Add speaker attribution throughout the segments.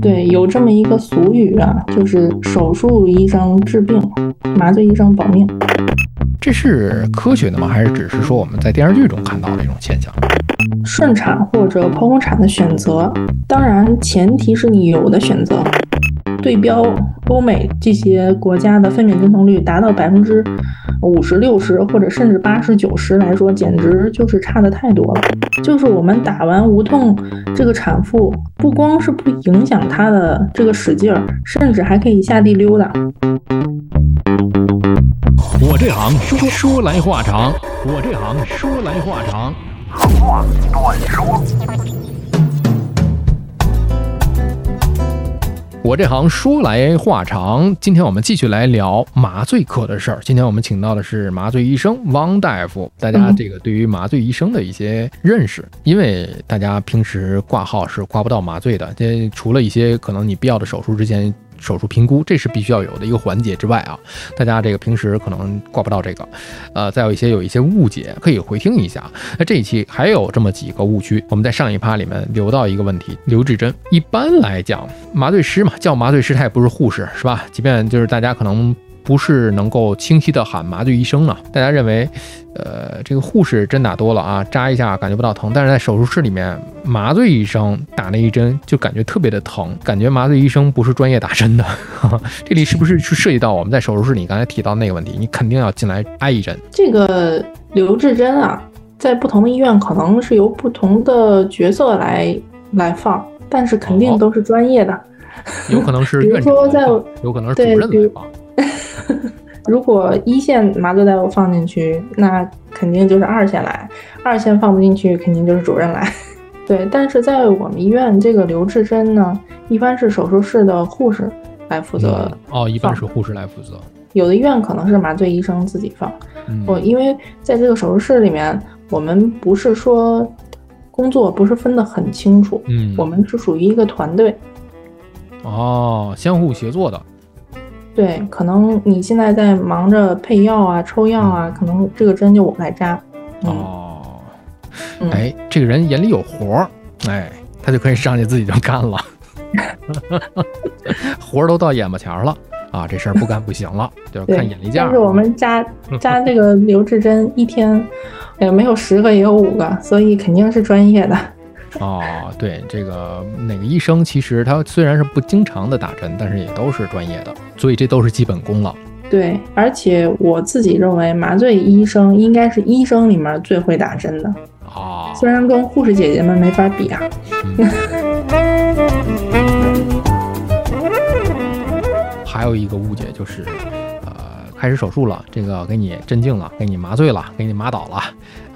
Speaker 1: 对，有这么一个俗语啊，就是手术医生治病，麻醉医生保命。
Speaker 2: 这是科学的吗？还是只是说我们在电视剧中看到的一种现象？
Speaker 1: 顺产或者剖宫产的选择，当然前提是你有的选择。对标欧美这些国家的分娩阵痛率达到百分之五十六十，或者甚至八十九十来说，简直就是差的太多了。就是我们打完无痛，这个产妇不光是不影响她的这个使劲儿，甚至还可以下地溜达。
Speaker 2: 我这行说说来话长，我这行说来话长，话短说。我这行说来话长，今天我们继续来聊麻醉科的事儿。今天我们请到的是麻醉医生汪大夫。大家这个对于麻醉医生的一些认识，因为大家平时挂号是挂不到麻醉的，这除了一些可能你必要的手术之前。手术评估，这是必须要有的一个环节之外啊，大家这个平时可能挂不到这个，呃，再有一些有一些误解，可以回听一下。那这一期还有这么几个误区，我们在上一趴里面留到一个问题：刘志珍。一般来讲，麻醉师嘛，叫麻醉师，他也不是护士，是吧？即便就是大家可能。不是能够清晰的喊麻醉医生呢？大家认为，呃，这个护士针打多了啊，扎一下感觉不到疼，但是在手术室里面，麻醉医生打那一针就感觉特别的疼，感觉麻醉医生不是专业打针的。这里是不是是涉及到我们在手术室里刚才提到那个问题？你肯定要进来挨一针。
Speaker 1: 这个留置针啊，在不同的医院可能是由不同的角色来来放，但是肯定都是专业的。
Speaker 2: 有可能是
Speaker 1: 比如说在，
Speaker 2: 有可能是主任来放。
Speaker 1: 如果一线麻醉大夫放进去，那肯定就是二线来；二线放不进去，肯定就是主任来。对，但是在我们医院，这个留置针呢，一般是手术室的护士来负责。
Speaker 2: 哦，一般是护士来负责。
Speaker 1: 有的医院可能是麻醉医生自己放。我因为在这个手术室里面，我们不是说工作不是分得很清楚，
Speaker 2: 嗯，
Speaker 1: 我们是属于一个团队。
Speaker 2: 哦，相互协作的。
Speaker 1: 对，可能你现在在忙着配药啊、抽药啊，可能这个针就我来扎。
Speaker 2: 哦，哎，这个人眼里有活儿，哎，他就可以上去自己就干了，活儿都到眼巴前了啊，这事儿不干不行了，就是看眼力见儿。
Speaker 1: 但是我们扎 扎这个留置针，一天也没有十个也有五个，所以肯定是专业的。
Speaker 2: 哦，对，这个哪个医生其实他虽然是不经常的打针，但是也都是专业的，所以这都是基本功了。
Speaker 1: 对，而且我自己认为麻醉医生应该是医生里面最会打针的
Speaker 2: 啊，
Speaker 1: 虽然跟护士姐姐们没法比啊。
Speaker 2: 还有一个误解就是，呃，开始手术了，这个给你镇静了，给你麻醉了，给你麻倒了，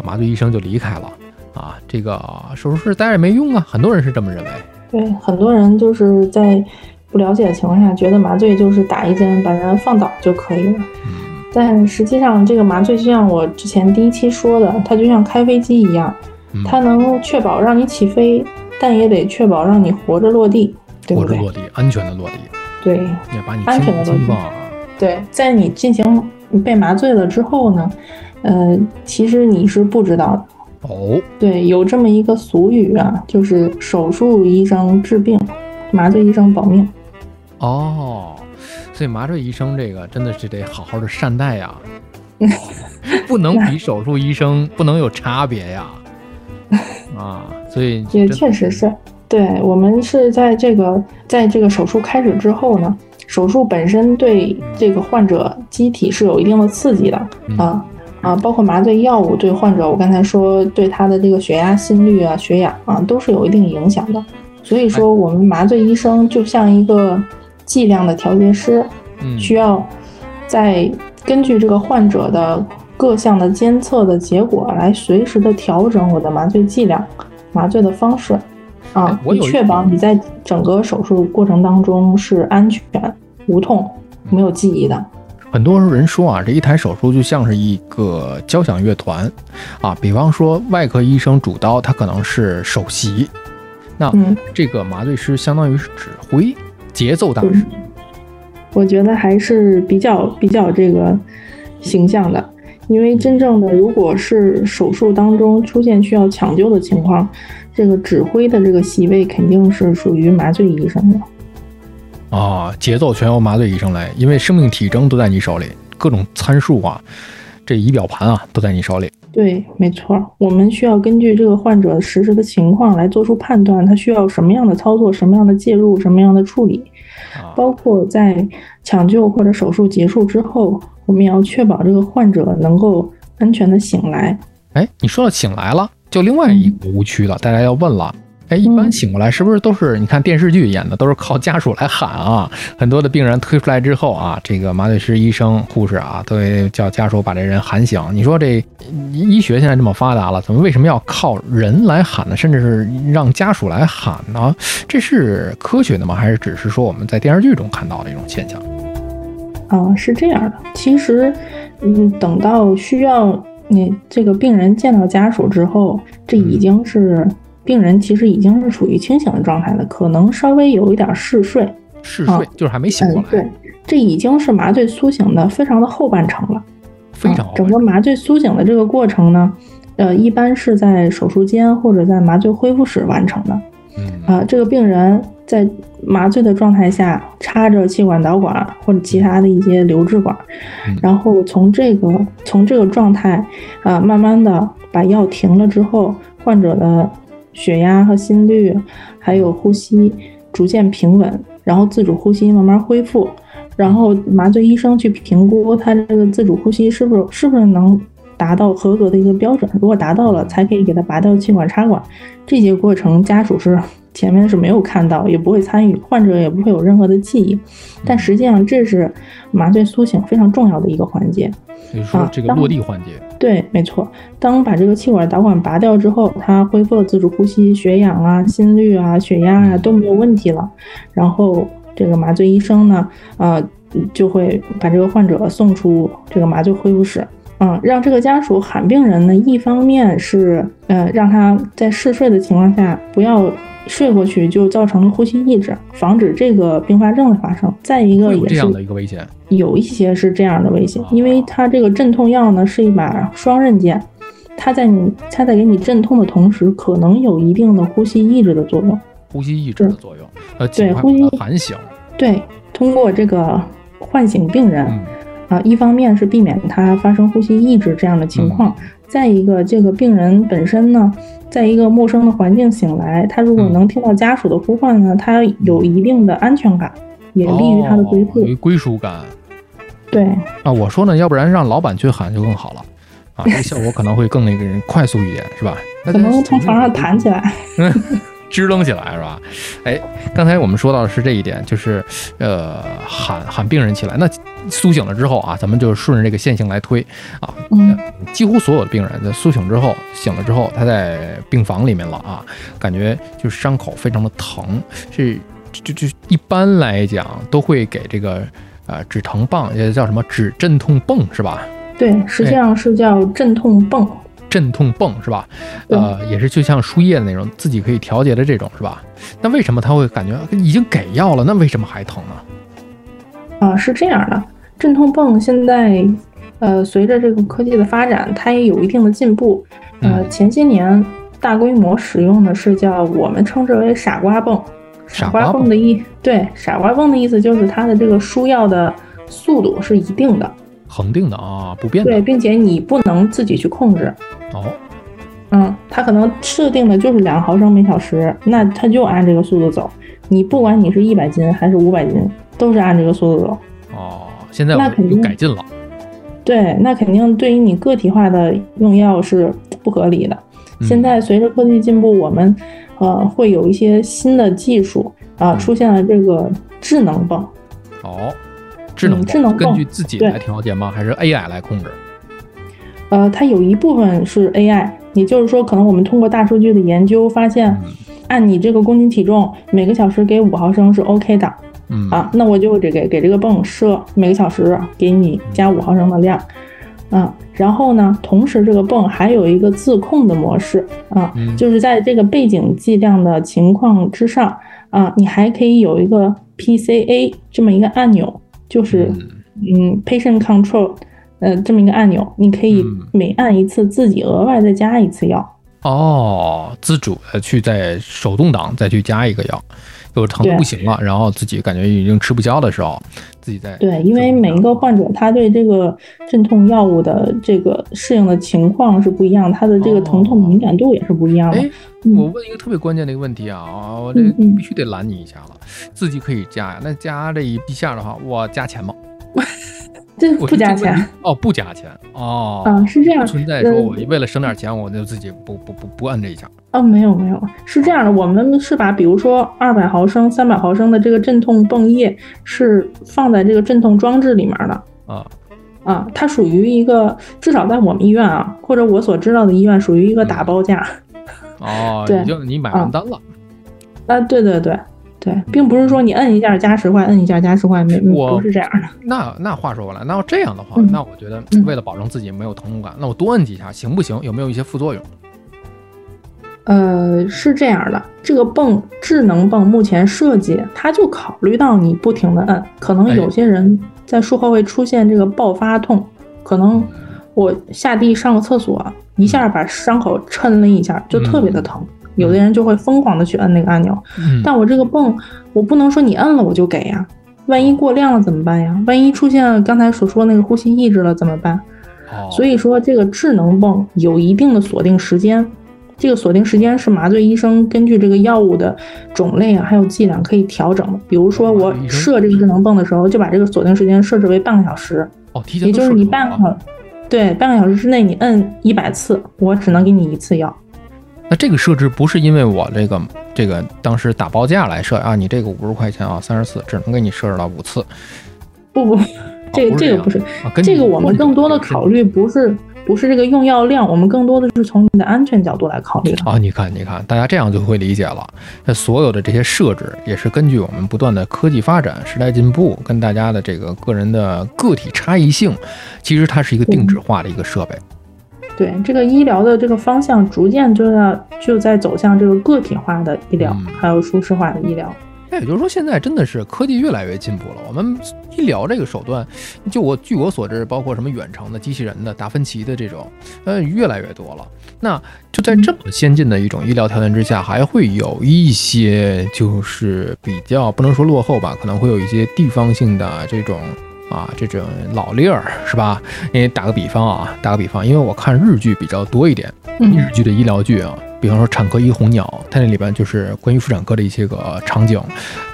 Speaker 2: 麻醉医生就离开了。啊，这个手术室待着也没用啊，很多人是这么认为。
Speaker 1: 对，很多人就是在不了解的情况下，觉得麻醉就是打一针把人放倒就可以了。
Speaker 2: 嗯，
Speaker 1: 但实际上这个麻醉就像我之前第一期说的，它就像开飞机一样，它能确保让你起飞，但也得确保让你活着落地，对
Speaker 2: 活着落地，安全的落地。
Speaker 1: 对，
Speaker 2: 要把你
Speaker 1: 安全的落地。对，在你进行被麻醉了之后呢，呃，其实你是不知道的。
Speaker 2: 哦，
Speaker 1: 对，有这么一个俗语啊，就是手术医生治病，麻醉医生保命。
Speaker 2: 哦，所以麻醉医生这个真的是得好好的善待呀，不能比手术医生不能有差别呀。啊，所以
Speaker 1: 也确实是对我们是在这个在这个手术开始之后呢，手术本身对这个患者机体是有一定的刺激的啊。啊，包括麻醉药物对患者，我刚才说对他的这个血压、心率啊、血氧啊，都是有一定影响的。所以说，我们麻醉医生就像一个剂量的调节师，需要在根据这个患者的各项的监测的结果来随时的调整我的麻醉剂量、麻醉的方式，啊，以确保你在整个手术过程当中是安全、无痛、没有记忆的。
Speaker 2: 很多人说啊，这一台手术就像是一个交响乐团，啊，比方说外科医生主刀，他可能是首席，那这个麻醉师相当于是指挥节奏大师。
Speaker 1: 我觉得还是比较比较这个形象的，因为真正的如果是手术当中出现需要抢救的情况，这个指挥的这个席位肯定是属于麻醉医生的。
Speaker 2: 啊，节奏全由麻醉医生来，因为生命体征都在你手里，各种参数啊，这仪表盘啊都在你手里。
Speaker 1: 对，没错，我们需要根据这个患者实时的情况来做出判断，他需要什么样的操作、什么样的介入、什么样的处理，包括在抢救或者手术结束之后，我们也要确保这个患者能够安全的醒来。
Speaker 2: 哎，你说到醒来了，就另外一个误区了，大家要问了。哎，一般醒过来是不是都是你看电视剧演的，都是靠家属来喊啊？很多的病人推出来之后啊，这个麻醉师、医生、护士啊，都会叫家属把这人喊醒。你说这医学现在这么发达了，怎么为什么要靠人来喊呢？甚至是让家属来喊呢？这是科学的吗？还是只是说我们在电视剧中看到的一种现象？
Speaker 1: 啊，是这样的。其实，嗯，等到需要你这个病人见到家属之后，这已经是。病人其实已经是处于清醒的状态了，可能稍微有一点嗜睡，
Speaker 2: 嗜睡就是还没醒过来。
Speaker 1: 对，这已经是麻醉苏醒的非常的后半程了。
Speaker 2: 非常。
Speaker 1: 整个麻醉苏醒的这个过程呢，呃，一般是在手术间或者在麻醉恢复室完成的。
Speaker 2: 嗯。
Speaker 1: 啊，这个病人在麻醉的状态下插着气管导管或者其他的一些留置管，然后从这个从这个状态啊，慢慢的把药停了之后，患者的。血压和心率，还有呼吸逐渐平稳，然后自主呼吸慢慢恢复，然后麻醉医生去评估他这个自主呼吸是不是是不是能达到合格的一个标准，如果达到了，才可以给他拔掉气管插管。这些过程家属是前面是没有看到，也不会参与，患者也不会有任何的记忆，但实际上这是麻醉苏醒非常重要的一个环节。
Speaker 2: 所以说这个落地环节，
Speaker 1: 对，没错。当把这个气管导管拔掉之后，他恢复了自主呼吸，血氧啊、心率啊、血压啊都没有问题了。然后这个麻醉医生呢，呃，就会把这个患者送出这个麻醉恢复室，嗯，让这个家属喊病人呢，一方面是，呃，让他在嗜睡的情况下不要。睡过去就造成了呼吸抑制，防止这个并发症的发生。再一个也是
Speaker 2: 这样的一个危险，
Speaker 1: 有一些是这样的危险，因为它这个镇痛药呢是一把双刃剑，它在你它在给你镇痛的同时，可能有一定的呼吸抑制的作用。
Speaker 2: 呼吸抑制的作用，呃，
Speaker 1: 对，呼吸
Speaker 2: 喊醒。
Speaker 1: 对，通过这个唤醒病人啊，一方面是避免他发生呼吸抑制这样的情况，再一个这个病人本身呢。在一个陌生的环境醒来，他如果能听到家属的呼唤呢，他有一定的安全感，也利于他的归宿。
Speaker 2: 归属感。
Speaker 1: 对。
Speaker 2: 啊，我说呢，要不然让老板去喊就更好了，啊，这个效果可能会更那个人快速一点，是吧？
Speaker 1: 可能从床上弹起来。
Speaker 2: 支棱起来是吧？哎，刚才我们说到的是这一点，就是呃喊喊病人起来。那苏醒了之后啊，咱们就顺着这个线性来推啊。
Speaker 1: 嗯。
Speaker 2: 几乎所有的病人在苏醒之后，醒了之后，他在病房里面了啊，感觉就是伤口非常的疼，是就就一般来讲都会给这个呃止疼棒，也叫什么止镇痛泵是吧？
Speaker 1: 对，实际上是叫镇痛泵。
Speaker 2: 镇痛泵是吧？呃，也是就像输液的那种，自己可以调节的这种是吧？那为什么他会感觉已经给药了，那为什么还疼呢？
Speaker 1: 啊，是这样的，镇痛泵现在，呃，随着这个科技的发展，它也有一定的进步。呃，前些年大规模使用的是叫我们称之为“傻瓜泵”。
Speaker 2: 傻瓜
Speaker 1: 泵的意对，傻瓜泵的意思就是它的这个输药的速度是一定的。
Speaker 2: 恒定的啊，不变的。
Speaker 1: 对，并且你不能自己去控制。
Speaker 2: 哦，
Speaker 1: 嗯，它可能设定的就是两毫升每小时，那它就按这个速度走。你不管你是一百斤还是五百斤，都是按这个速度走。
Speaker 2: 哦，现在
Speaker 1: 那肯定
Speaker 2: 改进了。
Speaker 1: 对，那肯定对于你个体化的用药是不合理的。现在随着科技进步，我们呃会有一些新的技术啊，出现了这个智能泵。
Speaker 2: 哦。智能
Speaker 1: 智能
Speaker 2: 根据自己来调节吗？还是 AI 来控制？
Speaker 1: 呃，它有一部分是 AI，也就是说，可能我们通过大数据的研究发现，按你这个公斤体重，每个小时给五毫升是 OK 的。
Speaker 2: 嗯
Speaker 1: 啊，那我就这给给这个泵设每个小时给你加五毫升的量。啊，然后呢，同时这个泵还有一个自控的模式啊，就是在这个背景剂量的情况之上啊，你还可以有一个 PCA 这么一个按钮。就是嗯，patient control，呃，这么一个按钮，你可以每按一次自己额外再加一次药。
Speaker 2: 哦，自主的去在手动挡再去加一个药，有疼的不行了，然后自己感觉已经吃不消的时候，自己在
Speaker 1: 对，因为每一个患者他对这个镇痛药物的这个适应的情况是不一样，他的这个疼痛敏感度也是不一样的。
Speaker 2: 哎，我问一个特别关键的一个问题啊，我这必须得拦你一下了，自己可以加呀，那加这一下的话，我加钱吗？
Speaker 1: 这不加钱
Speaker 2: 哦，不加钱哦。
Speaker 1: 啊，是这样，
Speaker 2: 存在说我为了省点钱，我就自己不不不不按这一下。
Speaker 1: 哦，没有没有，是这样的，我们是把比如说二百毫升、三百毫升的这个镇痛泵液是放在这个镇痛装置里面的
Speaker 2: 啊
Speaker 1: 啊，它属于一个至少在我们医院啊，或者我所知道的医院属于一个打包价。
Speaker 2: 哦，
Speaker 1: 对，
Speaker 2: 就你买完单了。
Speaker 1: 啊，对对对。对，并不是说你摁一下加十块，摁一下加十块，没不是这样的。
Speaker 2: 那那话说回来，那要这样的话，那我觉得为了保证自己没有疼痛感，那我多摁几下行不行？有没有一些副作用？
Speaker 1: 呃，是这样的，这个泵智能泵目前设计，它就考虑到你不停的摁，可能有些人在术后会出现这个爆发痛，可能我下地上个厕所，一下把伤口抻了一下，就特别的疼。有的人就会疯狂的去摁那个按钮，但我这个泵，我不能说你摁了我就给呀，万一过量了怎么办呀？万一出现刚才所说那个呼吸抑制了怎么办？所以说这个智能泵有一定的锁定时间，这个锁定时间是麻醉医生根据这个药物的种类啊还有剂量可以调整的。比如说我设这个智能泵的时候，就把这个锁定时间设置为半个小时，
Speaker 2: 哦，提前
Speaker 1: 也就是你半个小对半个小时之内你摁一百次，我只能给你一次药。
Speaker 2: 那这个设置不是因为我这个这个当时打包价来设啊，你这个五十块钱啊，三十次只能给你设置到五次。
Speaker 1: 不不，这个这个不是，这个我们更多的考虑不是不是这个用药量，我们更多的是从你的安全角度来考虑的
Speaker 2: 啊。你看你看，大家这样就会理解了。那所有的这些设置也是根据我们不断的科技发展、时代进步，跟大家的这个个人的个体差异性，其实它是一个定制化的一个设备。
Speaker 1: 对这个医疗的这个方向，逐渐就要就在走向这个个体化的医疗，还有舒适化的医疗。
Speaker 2: 那也就是说，现在真的是科技越来越进步了。我们医疗这个手段，就我据我所知，包括什么远程的机器人的、达芬奇的这种，呃，越来越多了。那就在这么先进的一种医疗条件之下，还会有一些就是比较不能说落后吧，可能会有一些地方性的这种。啊，这种老例儿是吧？因为打个比方啊，打个比方，因为我看日剧比较多一点，日剧的医疗剧啊，比方说《产科医红鸟》，它那里边就是关于妇产科的一些个场景，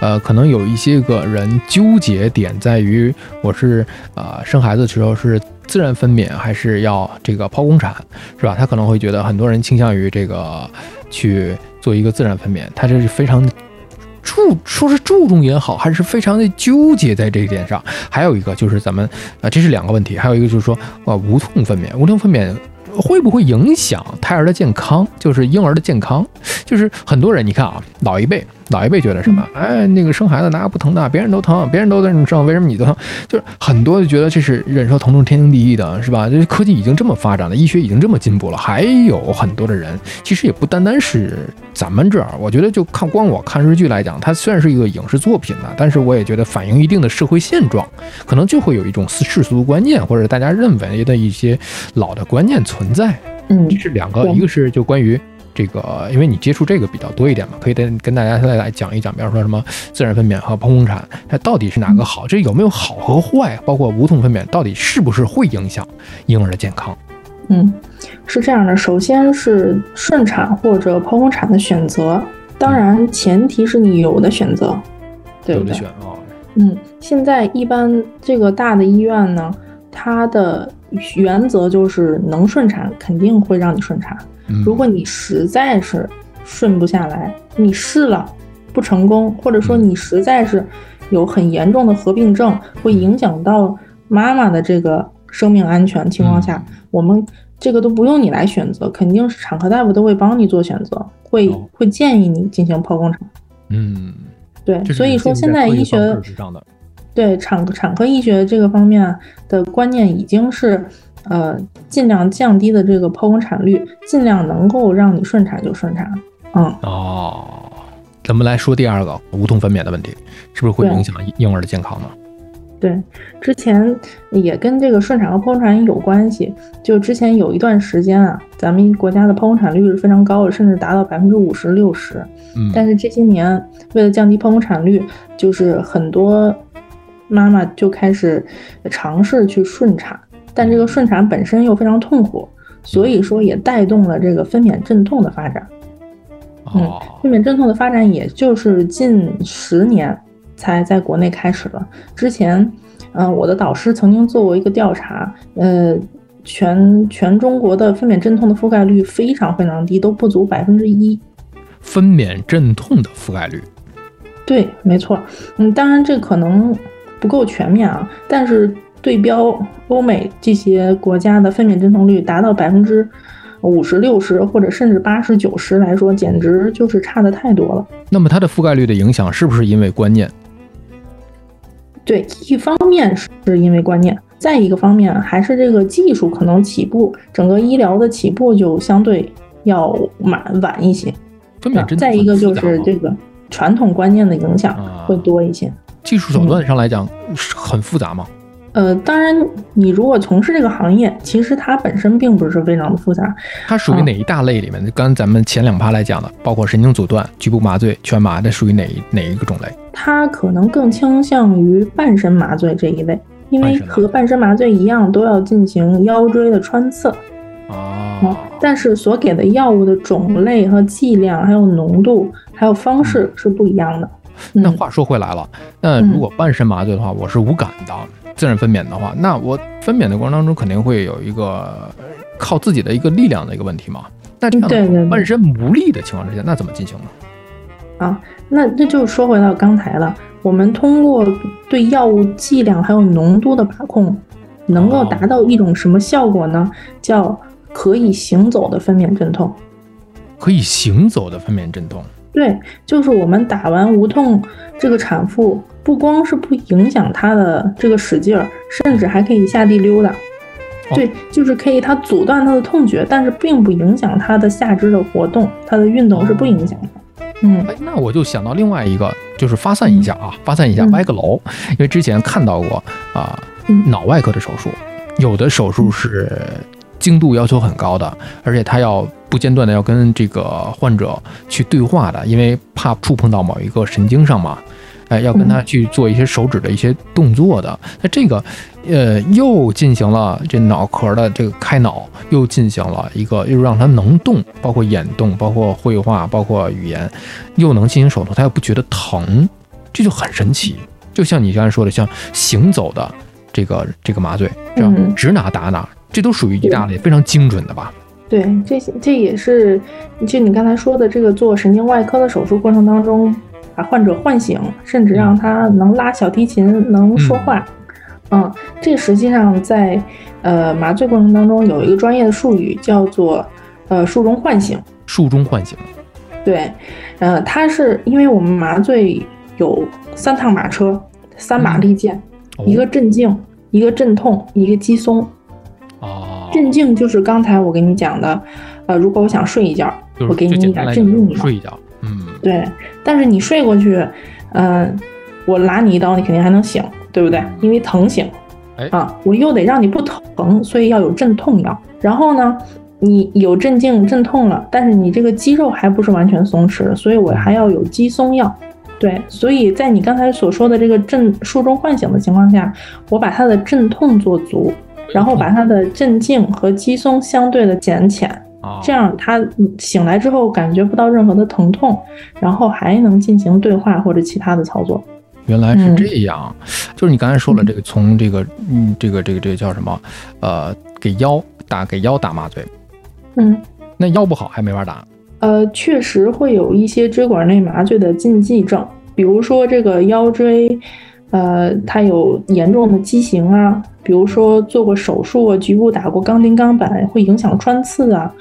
Speaker 2: 呃，可能有一些个人纠结点在于，我是呃生孩子的时候是自然分娩还是要这个剖宫产，是吧？他可能会觉得很多人倾向于这个去做一个自然分娩，他这是非常。注说是注重也好，还是非常的纠结在这一点上。还有一个就是咱们啊，这是两个问题。还有一个就是说啊，无痛分娩，无痛分娩。会不会影响胎儿的健康？就是婴儿的健康，就是很多人，你看啊，老一辈，老一辈觉得什么？哎，那个生孩子哪有不疼的？别人都疼，别人都在这生，为什么你都疼？就是很多就觉得这是忍受疼痛天经地义的，是吧？这科技已经这么发展了，医学已经这么进步了，还有很多的人，其实也不单单是咱们这儿。我觉得就看光我看日剧来讲，它虽然是一个影视作品呢，但是我也觉得反映一定的社会现状，可能就会有一种世俗观念或者大家认为的一些老的观念存。存在，
Speaker 1: 嗯，
Speaker 2: 这是两个，一个是就关于这个，因为你接触这个比较多一点嘛，可以跟跟大家再来讲一讲，比方说什么自然分娩和剖宫产，它到底是哪个好？这有没有好和坏？包括无痛分娩，到底是不是会影响婴儿的健康？
Speaker 1: 嗯，是这样的，首先是顺产或者剖宫产的选择，当然前提是你有的选择，对不对？嗯，现在一般这个大的医院呢，它的。原则就是能顺产肯定会让你顺产，如果你实在是顺不下来，你试了不成功，或者说你实在是有很严重的合并症，会影响到妈妈的这个生命安全情况下，我们这个都不用你来选择，肯定是产科大夫都会帮你做选择，会会建议你进行剖宫产。
Speaker 2: 嗯，
Speaker 1: 对，所以说现在医学。对产产科医学这个方面的观念已经是，呃，尽量降低的这个剖宫产率，尽量能够让你顺产就顺产。嗯
Speaker 2: 哦，咱们来说第二个无痛分娩的问题，是不是会影响婴儿的健康呢？
Speaker 1: 对，之前也跟这个顺产和剖宫产有关系。就之前有一段时间啊，咱们国家的剖宫产率是非常高的，甚至达到百分之五十六十。
Speaker 2: 嗯，
Speaker 1: 但是这些年为了降低剖宫产率，就是很多妈妈就开始尝试去顺产，但这个顺产本身又非常痛苦，所以说也带动了这个分娩镇痛的发展。嗯，分娩镇痛的发展也就是近十年才在国内开始了。之前，嗯，我的导师曾经做过一个调查，呃，全全中国的分娩镇痛的覆盖率非常非常低，都不足百分之一。
Speaker 2: 分娩镇痛的覆盖率？
Speaker 1: 对，没错。嗯，当然这可能不够全面啊，但是对标欧美这些国家的分娩镇痛率达到百分之。五十六十或者甚至八十九十来说，简直就是差的太多了。
Speaker 2: 那么它的覆盖率的影响是不是因为观念？
Speaker 1: 对，一方面是因为观念，再一个方面还是这个技术可能起步，整个医疗的起步就相对要晚晚一些。再一个就是这个传统观念的影响会多一些。
Speaker 2: 技术手段上来讲很复杂吗？
Speaker 1: 呃，当然，你如果从事这个行业，其实它本身并不是非常的复杂。
Speaker 2: 它属于哪一大类里面？刚咱们前两趴来讲的，包括神经阻断、局部麻醉、全麻，这属于哪一哪一个种类？
Speaker 1: 它可能更倾向于半身麻醉这一类，因为和半身麻醉一样，都要进行腰椎的穿刺。
Speaker 2: 哦。
Speaker 1: 但是所给的药物的种类和剂量，还有浓度，还有方式是不一样的。
Speaker 2: 那话说回来了，那如果半身麻醉的话，我是无感的。自然分娩的话，那我分娩的过程当中肯定会有一个靠自己的一个力量的一个问题嘛？那这样半身无力的情况之下，那怎么进行呢？
Speaker 1: 啊，那那就说回到刚才了，我们通过对药物剂量还有浓度的把控，能够达到一种什么效果呢？叫可以行走的分娩镇痛。
Speaker 2: 可以行走的分娩镇痛。
Speaker 1: 对，就是我们打完无痛，这个产妇不光是不影响她的这个使劲儿，甚至还可以下地溜达。对，就是可以，它阻断她的痛觉，但是并不影响她的下肢的活动，她的运动是不影响的。嗯，
Speaker 2: 哎，那我就想到另外一个，就是发散一下啊，发散一下，歪个楼，因为之前看到过啊，脑外科的手术，有的手术是。精度要求很高的，而且他要不间断的要跟这个患者去对话的，因为怕触碰到某一个神经上嘛，哎，要跟他去做一些手指的一些动作的。那这个，呃，又进行了这脑壳的这个开脑，又进行了一个，又让他能动，包括眼动，包括绘画，包括语言，又能进行手术，他又不觉得疼，这就很神奇。就像你刚才说的，像行走的这个这个麻醉，这样指哪打哪。这都属于一大类非常精准的吧？
Speaker 1: 对，这这也是就你刚才说的这个做神经外科的手术过程当中，把患者唤醒，甚至让他能拉小提琴、能说话。嗯，这实际上在呃麻醉过程当中有一个专业的术语叫做呃术中唤醒。
Speaker 2: 术中唤醒。
Speaker 1: 对，呃，它是因为我们麻醉有三趟马车，三把利剑，一个镇静，一个镇痛，一个肌松。镇静就是刚才我跟你讲的，呃，如果我想睡一觉，我给你一点镇静
Speaker 2: 睡一觉，嗯，
Speaker 1: 对。但是你睡过去，嗯，我拉你一刀，你肯定还能醒，对不对？因为疼醒，啊，我又得让你不疼，所以要有镇痛药。然后呢，你有镇静镇痛了，但是你这个肌肉还不是完全松弛，所以我还要有肌松药。对，所以在你刚才所说的这个镇术中唤醒的情况下，我把它的镇痛做足。然后把他的镇静和肌松相对的减浅，这样他醒来之后感觉不到任何的疼痛，然后还能进行对话或者其他的操作。
Speaker 2: 原来是这样，就是你刚才说了这个，从这个嗯，这个这个这个叫什么？呃，给腰打给腰打麻醉。
Speaker 1: 嗯，
Speaker 2: 那腰不好还没法打。
Speaker 1: 呃，确实会有一些椎管内麻醉的禁忌症，比如说这个腰椎。呃，它有严重的畸形啊，比如说做过手术啊，局部打过钢钉钢板，会影响穿刺啊，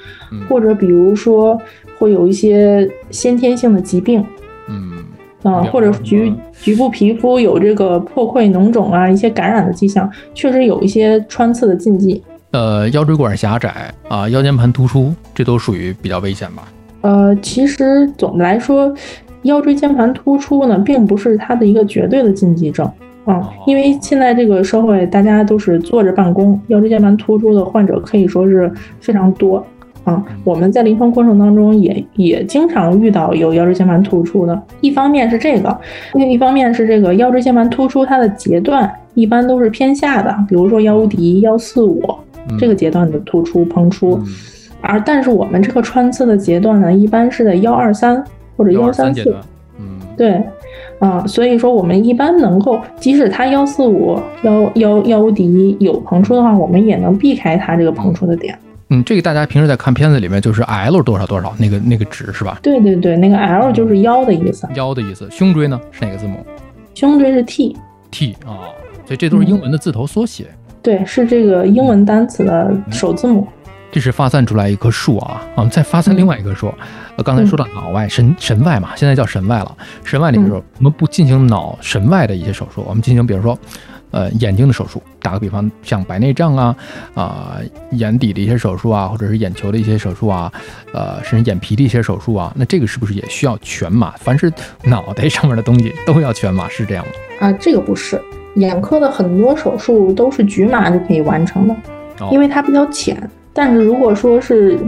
Speaker 1: 或者比如说会有一些先天性的疾病，
Speaker 2: 嗯，
Speaker 1: 啊，或者局局部皮肤有这个破溃、脓肿啊，一些感染的迹象，确实有一些穿刺的禁忌。
Speaker 2: 呃，腰椎管狭窄啊，腰间盘突出，这都属于比较危险吧？
Speaker 1: 呃，其实总的来说。腰椎间盘突出呢，并不是它的一个绝对的禁忌症啊，因为现在这个社会大家都是坐着办公，腰椎间盘突出的患者可以说是非常多。啊，我们在临床过程当中也也经常遇到有腰椎间盘突出的。一方面是这个，另一方面是这个腰椎间盘突出它的截段一般都是偏下的，比如说腰骶、腰四五这个节段的突出膨出。而但是我们这个穿刺的节段呢，一般是在幺二三或者幺三四。
Speaker 2: 嗯，
Speaker 1: 对，啊，所以说我们一般能够，即使它幺四五、腰腰腰骶有膨出的话，我们也能避开它这个膨出的点。
Speaker 2: 嗯，这个大家平时在看片子里面就是 L 多少多少那个那个值是吧？
Speaker 1: 对对对，那个 L 就是腰的意思。
Speaker 2: 腰的意思，胸椎呢是哪个字母？
Speaker 1: 胸椎是 T。
Speaker 2: T 啊，所以这都是英文的字头缩写。
Speaker 1: 对，是这个英文单词的首字母。
Speaker 2: 这是发散出来一棵树啊，我们再发散另外一棵树。呃，刚才说到脑外神神外嘛，现在叫神外了。神外里边说，我们不进行脑神外的一些手术，我们进行比如说。呃，眼睛的手术，打个比方，像白内障啊，啊，眼底的一些手术啊，或者是眼球的一些手术啊，呃，甚至眼皮的一些手术啊，那这个是不是也需要全麻？凡是脑袋上面的东西都要全麻，是这样吗？
Speaker 1: 啊，这个不是，眼科的很多手术都是局麻就可以完成的，因为它比较浅。但是如果说是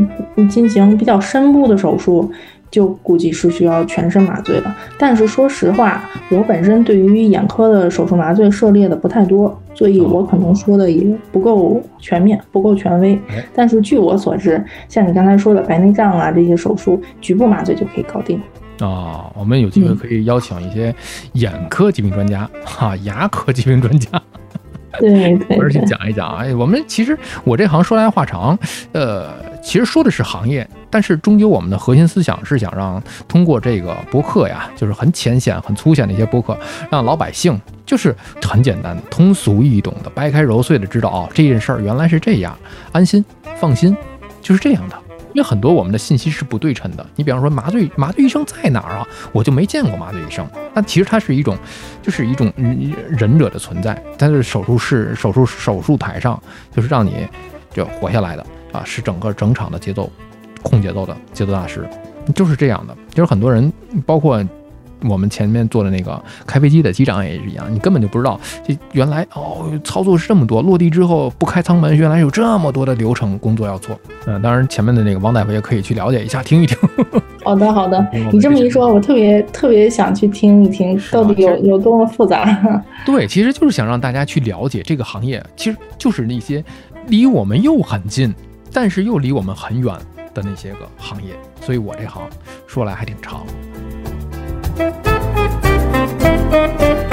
Speaker 1: 进行比较深部的手术，就估计是需要全身麻醉的，但是说实话，我本身对于眼科的手术麻醉涉猎的不太多，所以我可能说的也不够全面，不够权威。但是据我所知，像你刚才说的白内障啊这些手术，局部麻醉就可以搞定。
Speaker 2: 啊，我们有机会可以邀请一些眼科疾病专家，哈，牙科疾病专家。
Speaker 1: 对对，
Speaker 2: 而且讲一讲啊，我们其实我这行说来话长，呃，其实说的是行业，但是终究我们的核心思想是想让通过这个播客呀，就是很浅显、很粗浅的一些播客，让老百姓就是很简单、通俗易懂的、掰开揉碎的知道哦，这件事儿原来是这样，安心放心，就是这样的。因为很多我们的信息是不对称的。你比方说麻醉麻醉医生在哪儿啊？我就没见过麻醉医生。那其实它是一种，就是一种忍者的存在。但是手术室、手术手术台上，就是让你就活下来的啊，是整个整场的节奏控节奏的节奏大师，就是这样的。就是很多人，包括。我们前面做的那个开飞机的机长也是一样，你根本就不知道这原来哦，操作是这么多。落地之后不开舱门，原来有这么多的流程工作要做。嗯，当然前面的那个王大夫也可以去了解一下，听一听。
Speaker 1: 好 的，好的。你这么一说，我特别特别想去听一听，到底有有多么复杂。
Speaker 2: 对，其实就是想让大家去了解这个行业，其实就是那些离我们又很近，但是又离我们很远的那些个行业。所以我这行说来还挺长。Thank you.